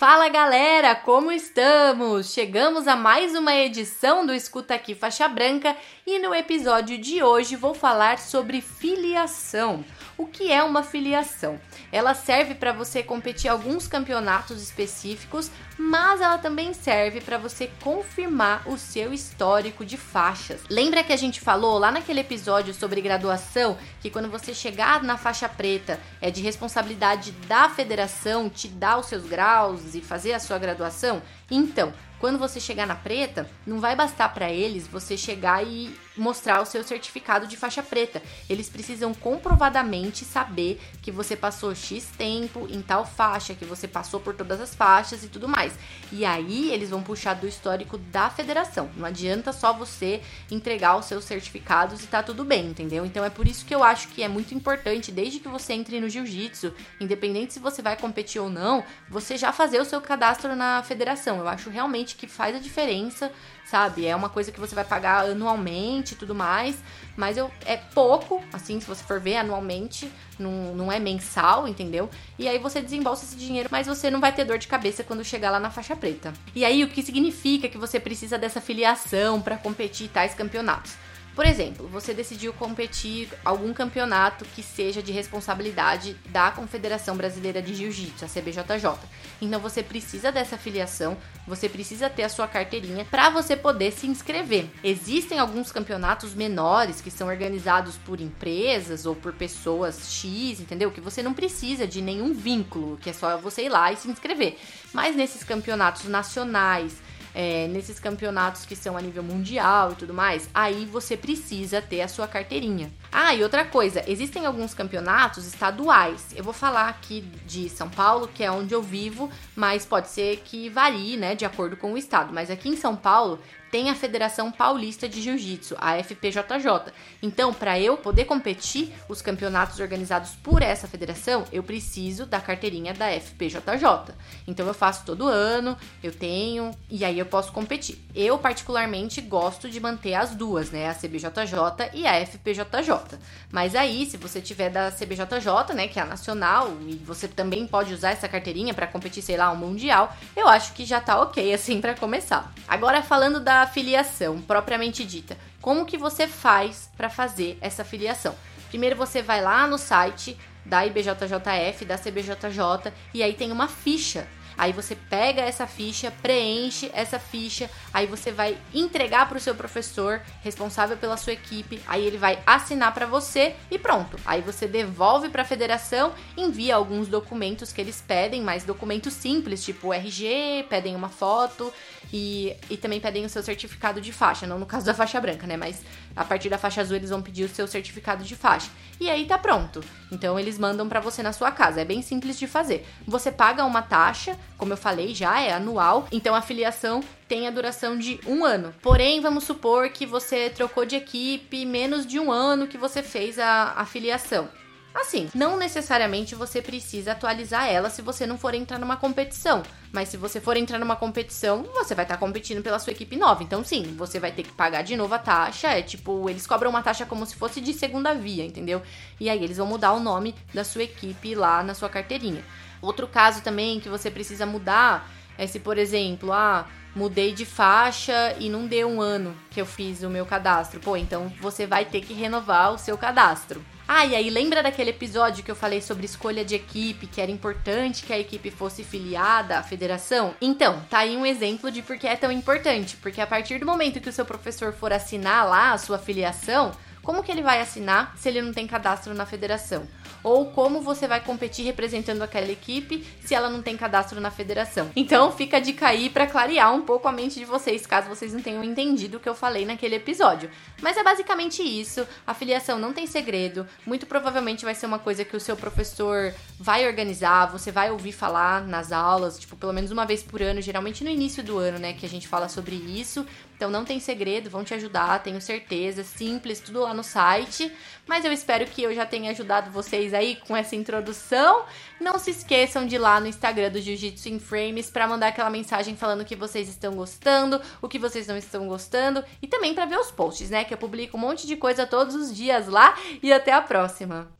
Fala galera, como estamos? Chegamos a mais uma edição do Escuta Aqui Faixa Branca e no episódio de hoje vou falar sobre filiação. O que é uma filiação? Ela serve para você competir alguns campeonatos específicos, mas ela também serve para você confirmar o seu histórico de faixas. Lembra que a gente falou lá naquele episódio sobre graduação que quando você chegar na faixa preta é de responsabilidade da federação te dar os seus graus e fazer a sua graduação? Então, quando você chegar na preta, não vai bastar para eles você chegar e mostrar o seu certificado de faixa preta. Eles precisam comprovadamente saber que você passou X tempo em tal faixa, que você passou por todas as faixas e tudo mais. E aí eles vão puxar do histórico da federação. Não adianta só você entregar os seus certificados e tá tudo bem, entendeu? Então é por isso que eu acho que é muito importante, desde que você entre no jiu-jitsu, independente se você vai competir ou não, você já fazer o seu cadastro na federação. Eu acho realmente que faz a diferença, sabe? É uma coisa que você vai pagar anualmente e tudo mais, mas eu, é pouco, assim, se você for ver anualmente, não, não é mensal, entendeu? E aí você desembolsa esse dinheiro, mas você não vai ter dor de cabeça quando chegar lá na faixa preta. E aí o que significa que você precisa dessa filiação para competir tais campeonatos? Por exemplo, você decidiu competir algum campeonato que seja de responsabilidade da Confederação Brasileira de Jiu-Jitsu, a CBJJ. Então você precisa dessa filiação, você precisa ter a sua carteirinha para você poder se inscrever. Existem alguns campeonatos menores que são organizados por empresas ou por pessoas X, entendeu? Que você não precisa de nenhum vínculo, que é só você ir lá e se inscrever. Mas nesses campeonatos nacionais, é, nesses campeonatos que são a nível mundial e tudo mais, aí você precisa ter a sua carteirinha. Ah, e outra coisa, existem alguns campeonatos estaduais. Eu vou falar aqui de São Paulo, que é onde eu vivo, mas pode ser que varie, né, de acordo com o estado. Mas aqui em São Paulo tem a Federação Paulista de Jiu-Jitsu, a FPJJ. Então, para eu poder competir os campeonatos organizados por essa federação, eu preciso da carteirinha da FPJJ. Então, eu faço todo ano, eu tenho, e aí eu posso competir. Eu, particularmente, gosto de manter as duas, né? A CBJJ e a FPJJ. Mas aí, se você tiver da CBJJ, né, que é a nacional, e você também pode usar essa carteirinha para competir, sei lá, um mundial, eu acho que já tá ok, assim, para começar. Agora, falando da filiação propriamente dita. Como que você faz para fazer essa filiação? Primeiro você vai lá no site da IBJJF, da CBJJ, e aí tem uma ficha Aí você pega essa ficha, preenche essa ficha, aí você vai entregar para o seu professor responsável pela sua equipe, aí ele vai assinar para você e pronto. Aí você devolve para a federação, envia alguns documentos que eles pedem, mas documentos simples, tipo RG, pedem uma foto e, e também pedem o seu certificado de faixa, não no caso da faixa branca, né? Mas a partir da faixa azul eles vão pedir o seu certificado de faixa. E aí tá pronto. Então eles mandam para você na sua casa. É bem simples de fazer. Você paga uma taxa, como eu falei já, é anual, então a filiação tem a duração de um ano. Porém, vamos supor que você trocou de equipe menos de um ano que você fez a, a filiação. Assim, não necessariamente você precisa atualizar ela se você não for entrar numa competição. Mas se você for entrar numa competição, você vai estar tá competindo pela sua equipe nova. Então, sim, você vai ter que pagar de novo a taxa. É tipo, eles cobram uma taxa como se fosse de segunda via, entendeu? E aí eles vão mudar o nome da sua equipe lá na sua carteirinha. Outro caso também que você precisa mudar é se, por exemplo, ah, mudei de faixa e não deu um ano que eu fiz o meu cadastro. Pô, então você vai ter que renovar o seu cadastro. Ah, e aí lembra daquele episódio que eu falei sobre escolha de equipe, que era importante que a equipe fosse filiada à federação? Então, tá aí um exemplo de por que é tão importante, porque a partir do momento que o seu professor for assinar lá a sua filiação, como que ele vai assinar se ele não tem cadastro na federação? Ou como você vai competir representando aquela equipe se ela não tem cadastro na federação? Então fica a dica aí para clarear um pouco a mente de vocês, caso vocês não tenham entendido o que eu falei naquele episódio. Mas é basicamente isso. A filiação não tem segredo. Muito provavelmente vai ser uma coisa que o seu professor vai organizar, você vai ouvir falar nas aulas, tipo, pelo menos uma vez por ano, geralmente no início do ano, né, que a gente fala sobre isso. Então não tem segredo, vão te ajudar, tenho certeza, simples, tudo lá no site. Mas eu espero que eu já tenha ajudado vocês aí com essa introdução. Não se esqueçam de ir lá no Instagram do Jiu-Jitsu in Frames para mandar aquela mensagem falando o que vocês estão gostando, o que vocês não estão gostando e também para ver os posts, né? Que eu publico um monte de coisa todos os dias lá. E até a próxima.